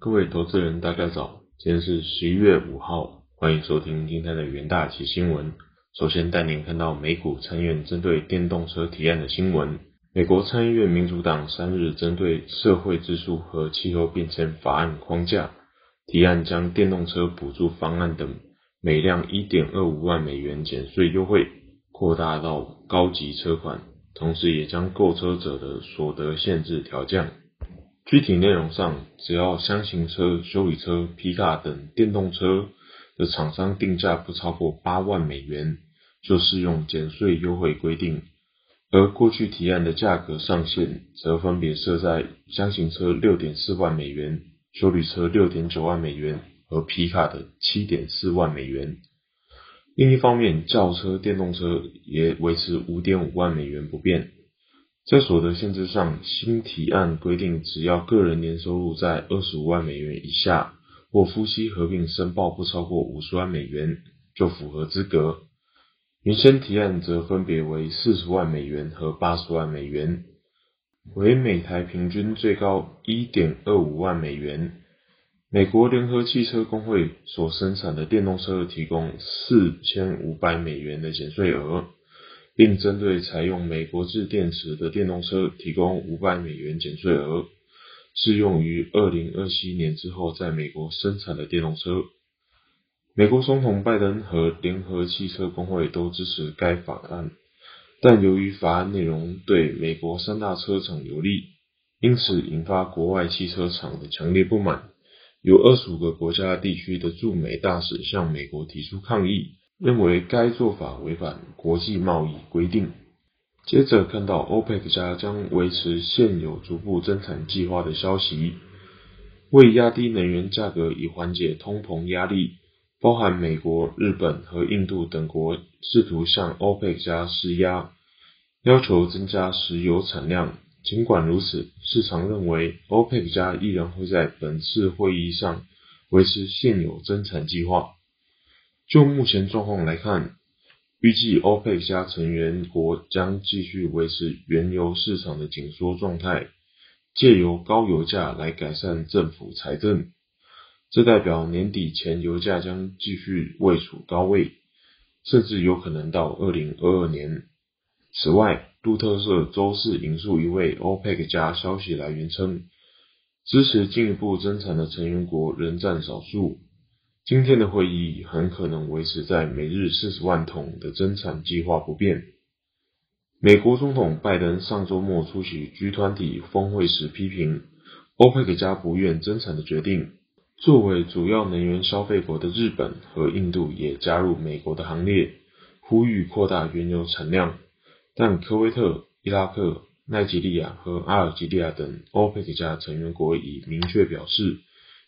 各位投资人，大家早，今天是十一月五号，欢迎收听今天的元大旗新闻。首先带您看到美股参院针对电动车提案的新闻。美国参议院民主党三日针对社会支出和气候变迁法案框架提案，将电动车补助方案等每辆一点二五万美元减税优惠扩大到高级车款，同时也将购车者的所得限制调降。具体内容上，只要箱型车、修理车、皮卡等电动车的厂商定价不超过八万美元，就适用减税优惠规定。而过去提案的价格上限，则分别设在箱型车六点四万美元、修理车六点九万美元和皮卡的七点四万美元。另一方面，轿车、电动车也维持五点五万美元不变。在所得限制上，新提案规定，只要个人年收入在二十五万美元以下，或夫妻合并申报不超过五十万美元，就符合资格。原先提案则分别为四十万美元和八十万美元，为每台平均最高一点二五万美元。美国联合汽车工会所生产的电动车提供四千五百美元的减税额。并针对采用美国制电池的电动车提供五百美元减税额，适用于二零二七年之后在美国生产的电动车。美国总统拜登和联合汽车工会都支持该法案，但由于法案内容对美国三大车厂有利，因此引发国外汽车厂的强烈不满。有二十五个国家地区的驻美大使向美国提出抗议。认为该做法违反国际贸易规定。接着看到 OPEC 加将维持现有逐步增产计划的消息，为压低能源价格以缓解通膨压力，包含美国、日本和印度等国试图向 OPEC 加施压，要求增加石油产量。尽管如此，市场认为 OPEC 加依然会在本次会议上维持现有增产计划。就目前状况来看，预计欧佩加成员国将继续维持原油市场的紧缩状态，借由高油价来改善政府财政。这代表年底前油价将继续位处高位，甚至有可能到二零二二年。此外，路特社周四引述一位欧佩克加消息来源称，支持进一步增产的成员国仍占少数。今天的会议很可能维持在每日四十万桶的增产计划不变。美国总统拜登上周末出席 G 团体峰会时批评欧佩克加不愿增产的决定。作为主要能源消费国的日本和印度也加入美国的行列，呼吁扩大原油产量。但科威特、伊拉克、奈及利亚和阿尔及利亚等欧佩克加成员国已明确表示。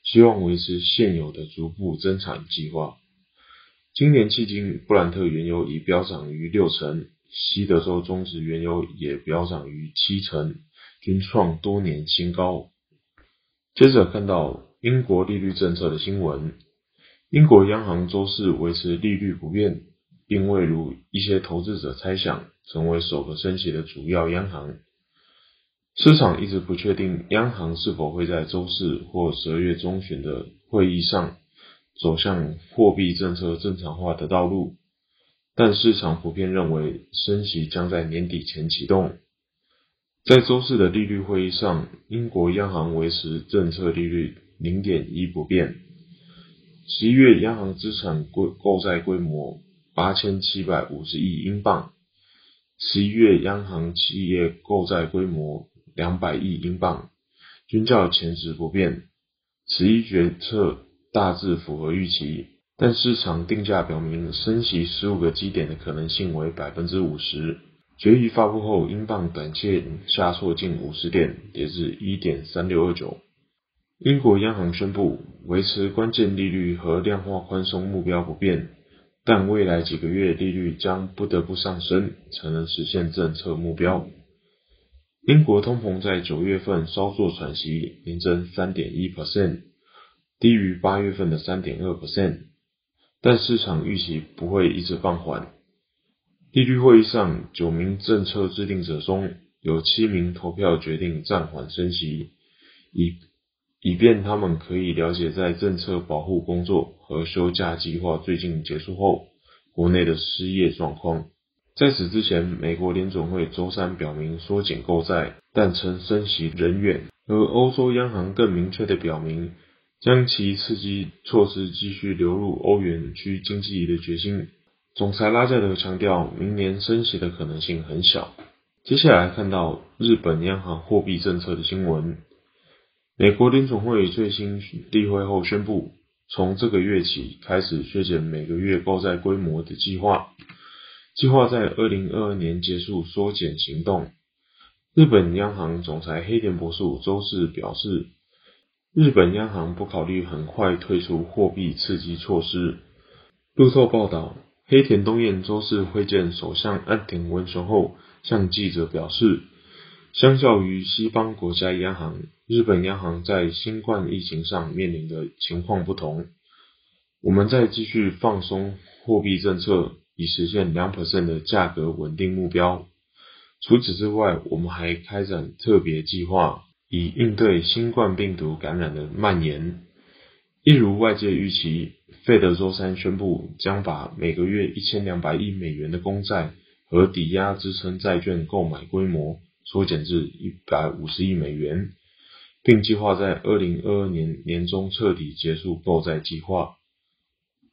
希望维持现有的逐步增产计划。今年迄今，布兰特原油已飙涨逾六成，西德州中值原油也飙涨逾七成，均创多年新高。接着看到英国利率政策的新闻，英国央行周四维持利率不变，并未如一些投资者猜想，成为首个升息的主要央行。市场一直不确定央行是否会在周四或十二月中旬的会议上走向货币政策正常化的道路，但市场普遍认为升息将在年底前启动。在周四的利率会议上，英国央行维持政策利率零点一不变。十一月央行资产规购债规模八千七百五十亿英镑，十一月央行企业购债规模。两百亿英镑，均较前值不变。此一决策大致符合预期，但市场定价表明升息十五个基点的可能性为百分之五十。决议发布后，英镑短线下挫近五十点，跌至一点三六二九。英国央行宣布维持关键利率和量化宽松目标不变，但未来几个月利率将不得不上升，才能实现政策目标。英国通膨在九月份稍作喘息，年增三点一 percent，低于八月份的三点二 percent，但市场预期不会一直放缓。利率会议上，九名政策制定者中有七名投票决定暂缓升息，以以便他们可以了解在政策保护工作和休假计划最近结束后，国内的失业状况。在此之前，美国联总会周三表明缩减购债，但称升息仍远；而欧洲央行更明确地表明，将其刺激措施继续流入欧元区经济的决心。总裁拉加德强调，明年升息的可能性很小。接下来看到日本央行货币政策的新闻。美国联总会最新例会后宣布，从这个月起开始削减每个月购债规模的计划。计划在二零二二年结束缩减行动。日本央行总裁黑田博树周四表示，日本央行不考虑很快退出货币刺激措施。路透报道，黑田东彦周四会见首相岸田文雄后，向记者表示，相较于西方国家央行，日本央行在新冠疫情上面临的情况不同。我们在继续放松货币政策。以实现两 percent 的价格稳定目标。除此之外，我们还开展特别计划，以应对新冠病毒感染的蔓延。一如外界预期，费德周三宣布将把每个月一千两百亿美元的公债和抵押支撑债券购买规模缩减至一百五十亿美元，并计划在二零二二年年中彻底结束购债计划。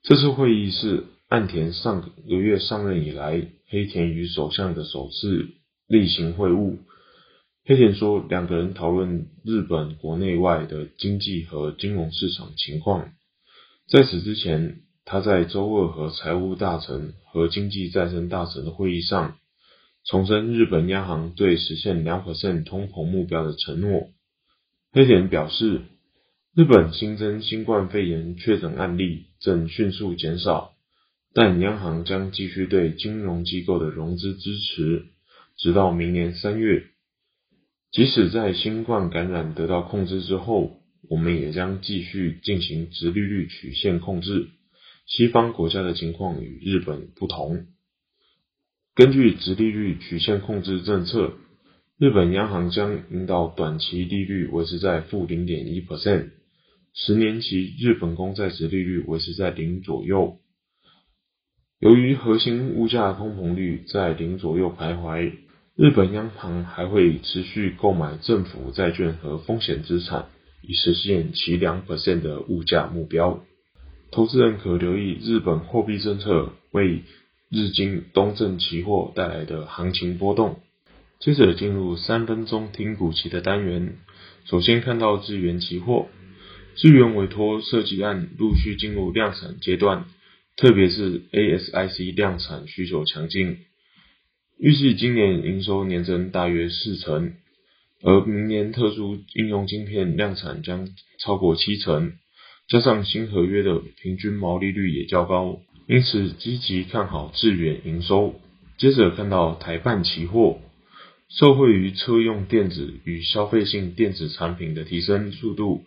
这次会议是。岸田上个月上任以来，黑田与首相的首次例行会晤。黑田说，两个人讨论日本国内外的经济和金融市场情况。在此之前，他在周二和财务大臣和经济再生大臣的会议上，重申日本央行对实现两 percent 通膨目标的承诺。黑田表示，日本新增新冠肺炎确诊案例正迅速减少。但央行将继续对金融机构的融资支持，直到明年三月。即使在新冠感染得到控制之后，我们也将继续进行直利率曲线控制。西方国家的情况与日本不同。根据直利率曲线控制政策，日本央行将引导短期利率维持在负零点一 percent，十年期日本公债值利率维持在零左右。由于核心物价通膨率在零左右徘徊，日本央行还会持续购买政府债券和风险资产，以实现其两 percent 的物价目标。投资人可留意日本货币政策为日经东证期货带来的行情波动。接着进入三分钟听股期的单元，首先看到资源期货，资源委托设计案陆续进入量产阶段。特别是 ASIC 量产需求强劲，预计今年营收年增大约四成，而明年特殊应用晶片量产将超过七成，加上新合约的平均毛利率也较高，因此积极看好致远营收。接着看到台半期货，受惠于车用电子与消费性电子产品的提升速度，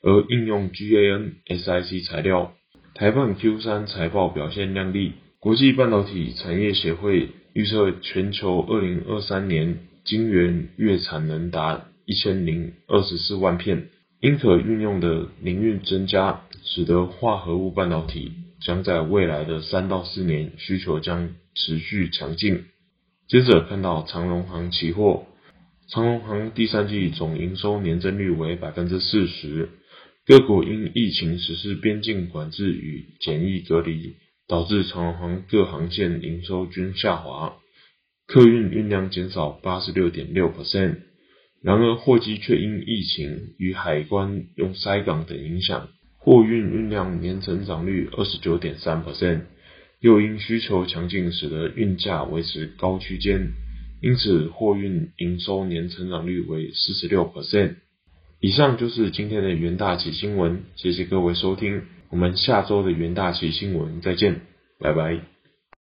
而应用 GaN SiC 材料。台半 Q 三财报表现亮丽，国际半导体产业协会预测全球二零二三年晶圆月产能达一千零二十四万片，因可运用的领域增加，使得化合物半导体将在未来的三到四年需求将持续强劲。接着看到长荣行期货，长荣行第三季总营收年增率为百分之四十。各国因疫情实施边境管制与检疫隔离，导致长航各航线营收均下滑，客运运量减少八十六点六 percent。然而货机却因疫情与海关用塞港等影响，货运运量年成长率二十九点三 percent，又因需求强劲，使得运价维持高区间，因此货运营收年成长率为四十六 percent。以上就是今天的元大旗新闻，谢谢各位收听，我们下周的元大旗新闻再见，拜拜。